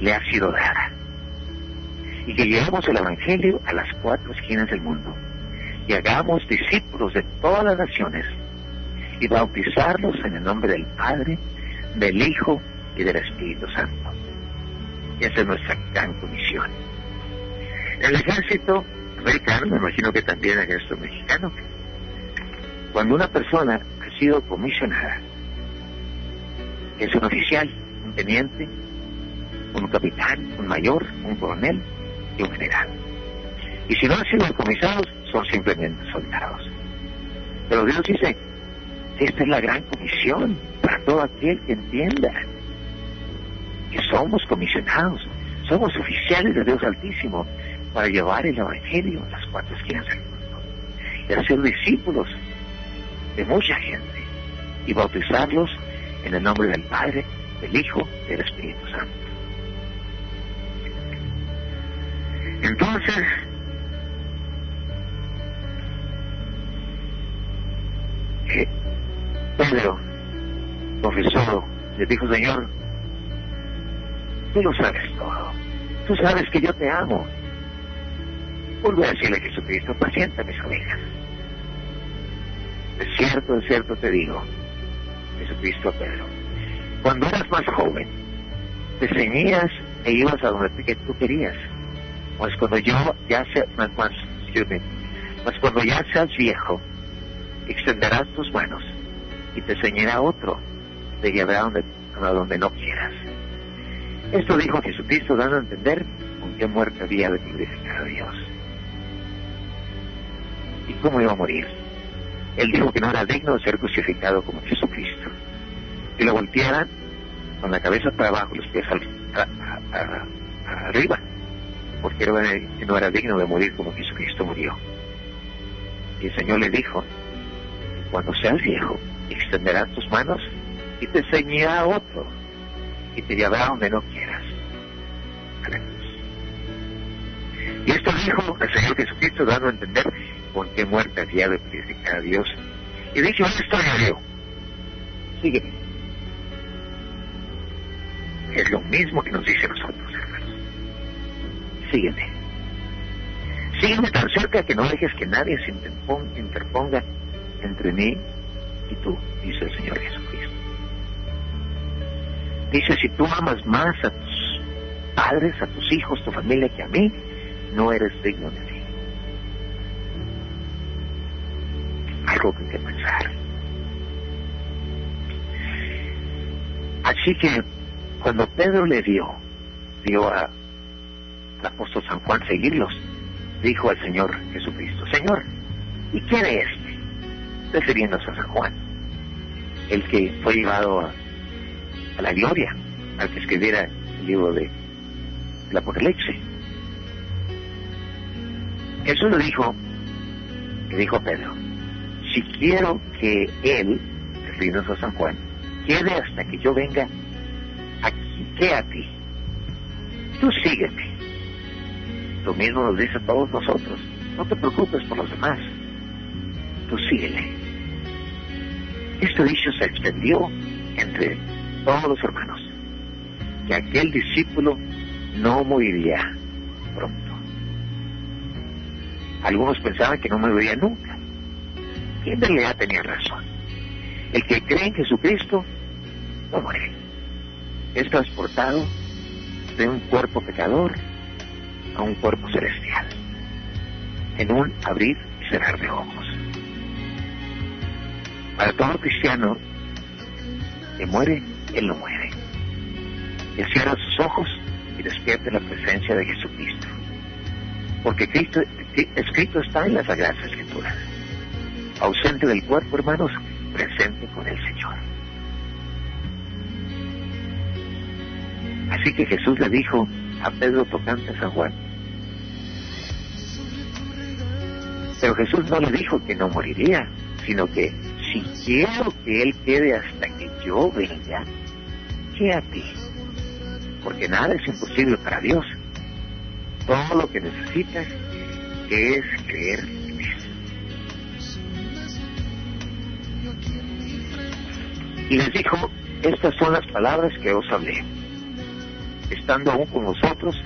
A: le ha sido dada. Y que llevemos el Evangelio a las cuatro esquinas del mundo. Y hagamos discípulos de todas las naciones, y bautizarlos en el nombre del Padre, del Hijo y del Espíritu Santo. Esa es nuestra gran comisión. El ejército americano, me imagino que también el ejército mexicano, cuando una persona ha sido comisionada, es un oficial, un teniente, un capitán, un mayor, un coronel general. Y si no han sido comisados, son simplemente soldados. Pero Dios dice, esta es la gran comisión para todo aquel que entienda que somos comisionados, somos oficiales de Dios Altísimo para llevar el Evangelio a las cuatro esquinas del mundo y hacer discípulos de mucha gente y bautizarlos en el nombre del Padre, del Hijo y del Espíritu Santo. Entonces, eh, Pedro confesó, le dijo, Señor, tú lo sabes todo, tú sabes que yo te amo. Vuelve a decirle a Jesucristo, pacienta mis ovejas. De cierto, de cierto te digo, Jesucristo a Pedro, cuando eras más joven, te ceñías e ibas a donde tú querías. Pues cuando yo ya sea, más, más, pues cuando ya seas viejo, extenderás tus manos y te ceñirá otro, te llevará a donde no quieras. Esto dijo Jesucristo dando a entender con qué muerte había de glorificar a Dios. ¿Y cómo iba a morir? Él dijo que no era digno de ser crucificado como Jesucristo. Que lo voltearan con la cabeza para abajo, los pies arriba, porque no era digno de morir como Jesucristo murió. Y el Señor le dijo, cuando seas viejo, extenderás tus manos y te enseñará a otro y te llevará donde no quieras. Y esto dijo el Señor Jesucristo dando a entender con qué muerte había de glorificar a Dios. Y ¿dónde estoy yo? Sígueme. Es lo mismo que nos dice a nosotros. Sígueme. Sígueme tan cerca que no dejes que nadie se interponga entre mí y tú, dice el Señor Jesucristo. Dice, si tú amas más a tus padres, a tus hijos, tu familia que a mí, no eres digno de mí. Algo que pensar. Así que cuando Pedro le dio, dio a, apóstol San Juan seguirlos, dijo al Señor Jesucristo, Señor, ¿y quién es este? Refiriéndose a San Juan, el que fue llevado a, la gloria, al que escribiera el libro de, del Apocalipsis. Jesús le dijo, le dijo Pedro, si quiero que él, refiriéndose a San Juan, quede hasta que yo venga aquí, ti. Tú sígueme. Lo mismo nos dice a todos nosotros. No te preocupes por los demás. Tú síguele. Este dicho se extendió entre todos los hermanos. Que aquel discípulo no moriría pronto. Algunos pensaban que no moriría nunca. Y en realidad tenían razón. El que cree en Jesucristo no muere. Es transportado de un cuerpo pecador a un cuerpo celestial. En un abrir y cerrar de ojos. Para todo cristiano que muere, él no muere. Él cierra sus ojos y despierta la presencia de Jesucristo. Porque Cristo, escrito está en las Sagradas Escrituras. Ausente del cuerpo, hermanos, presente con el Señor. Así que Jesús le dijo a Pedro tocante San Juan. Pero Jesús no le dijo que no moriría, sino que si quiero que Él quede hasta que yo venga, quédate. Porque nada es imposible para Dios. Todo lo que necesitas es creer en. Y les dijo, estas son las palabras que os hablé estando aún con nosotros,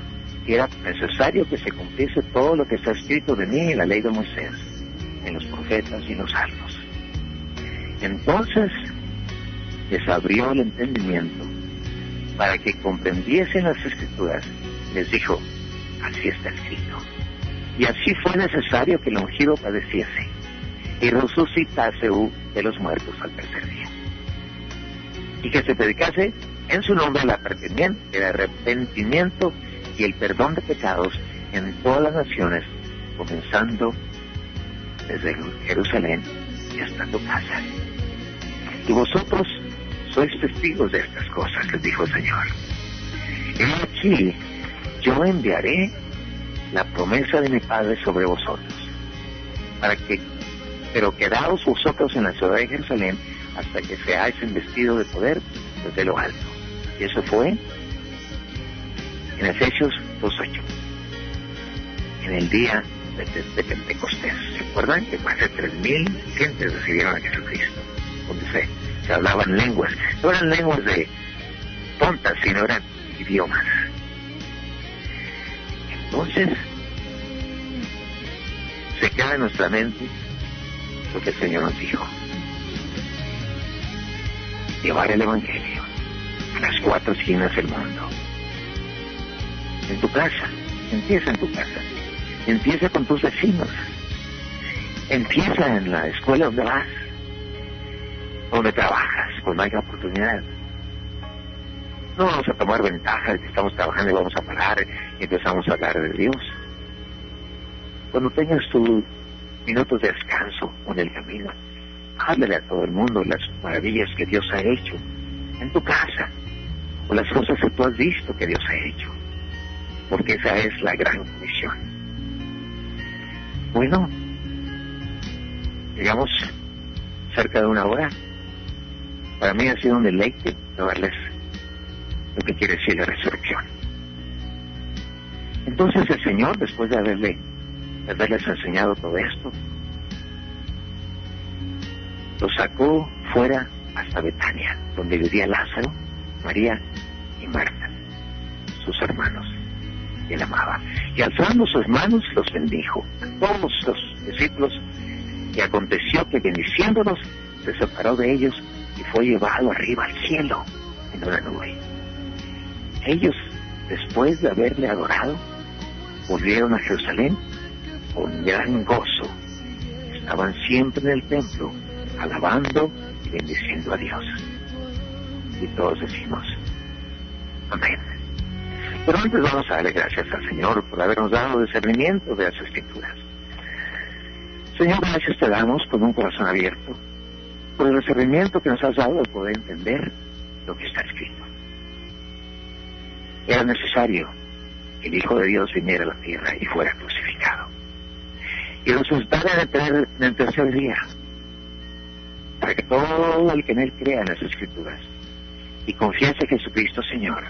A: que era necesario que se cumpliese todo lo que está escrito de mí en la ley de Moisés, en los profetas y en los salmos. Entonces les abrió el entendimiento para que comprendiesen las escrituras. Les dijo, así está escrito. Y así fue necesario que el ungido padeciese y resucitase de los muertos al tercer día. Y que se predicase en su nombre el arrepentimiento y el perdón de pecados en todas las naciones, comenzando desde Jerusalén y hasta tu casa. Y vosotros sois testigos de estas cosas, les dijo el Señor. Y aquí yo enviaré la promesa de mi Padre sobre vosotros, para que, pero quedaos vosotros en la ciudad de Jerusalén hasta que seáis investidos de poder desde lo alto. Y eso fue en Efesios 2.8, en el día de, Pentecostés. ¿Se acuerdan que más de 3.000 gentes recibieron a Jesucristo? Donde se, se hablaban lenguas. No eran lenguas de tontas, sino eran idiomas. Entonces, se queda en nuestra mente lo que el Señor nos dijo. Llevar el Evangelio a las cuatro esquinas del mundo. En tu casa, empieza en tu casa Empieza con tus vecinos. Empieza en la escuela donde vas, donde trabajas, cuando haya oportunidad. No vamos a tomar ventaja de que estamos trabajando y vamos a parar y empezamos a hablar de Dios. Cuando tengas tus minutos de descanso en el camino, háblale a todo el mundo las maravillas que Dios ha hecho en tu casa o las cosas que tú has visto que Dios ha hecho, porque esa es la gran misión. Bueno, llegamos cerca de una hora. Para mí ha sido un deleite darles lo que quiere decir la resurrección. Entonces el Señor, después de haberle, de haberles enseñado todo esto, lo sacó fuera hasta Betania, donde vivía Lázaro, María y Marta, sus hermanos él amaba. Y alzando sus manos los bendijo a todos los discípulos y aconteció que bendiciéndolos se separó de ellos y fue llevado arriba al cielo en una nube. Ellos, después de haberle adorado, volvieron a Jerusalén con gran gozo. Estaban siempre en el templo, alabando y bendiciendo a Dios. Y todos decimos, amén. Pero antes vamos a darle gracias al Señor por habernos dado discernimiento de las escrituras. Señor, gracias te damos con un corazón abierto por el discernimiento que nos has dado de poder entender lo que está escrito. Era necesario que el Hijo de Dios viniera a la tierra y fuera crucificado. Y resucitara en el tercer día, para que todo el que en él crea en las escrituras y confiese a Jesucristo Señor,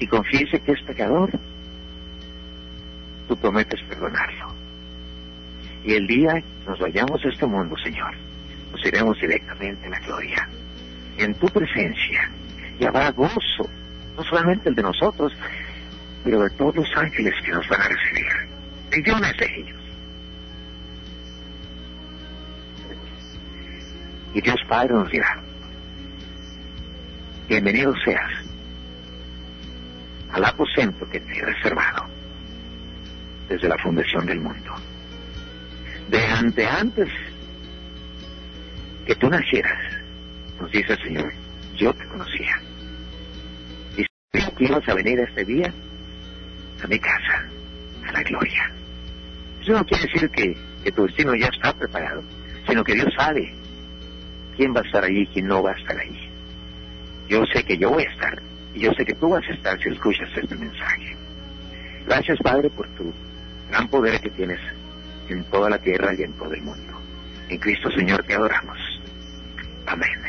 A: y confiese que es pecador, tú prometes perdonarlo. Y el día que nos vayamos a este mundo, Señor, nos iremos directamente a la gloria. En tu presencia y habrá gozo, no solamente el de nosotros, pero de todos los ángeles que nos van a recibir. Millones de ellos. Y Dios Padre nos dirá, bienvenido seas al aposento que te he reservado desde la fundación del mundo. De ante antes que tú nacieras, nos dice el Señor, yo te conocía. Y que ibas a venir este día a mi casa, a la gloria. Eso no quiere decir que tu destino ya está preparado, sino que Dios sabe quién va a estar allí y quién no va a estar allí. Yo sé que yo voy a estar y yo sé que tú vas a estar si escuchas este mensaje. Gracias, Padre, por tu gran poder que tienes en toda la tierra y en todo el mundo. En Cristo, Señor, te adoramos. Amén.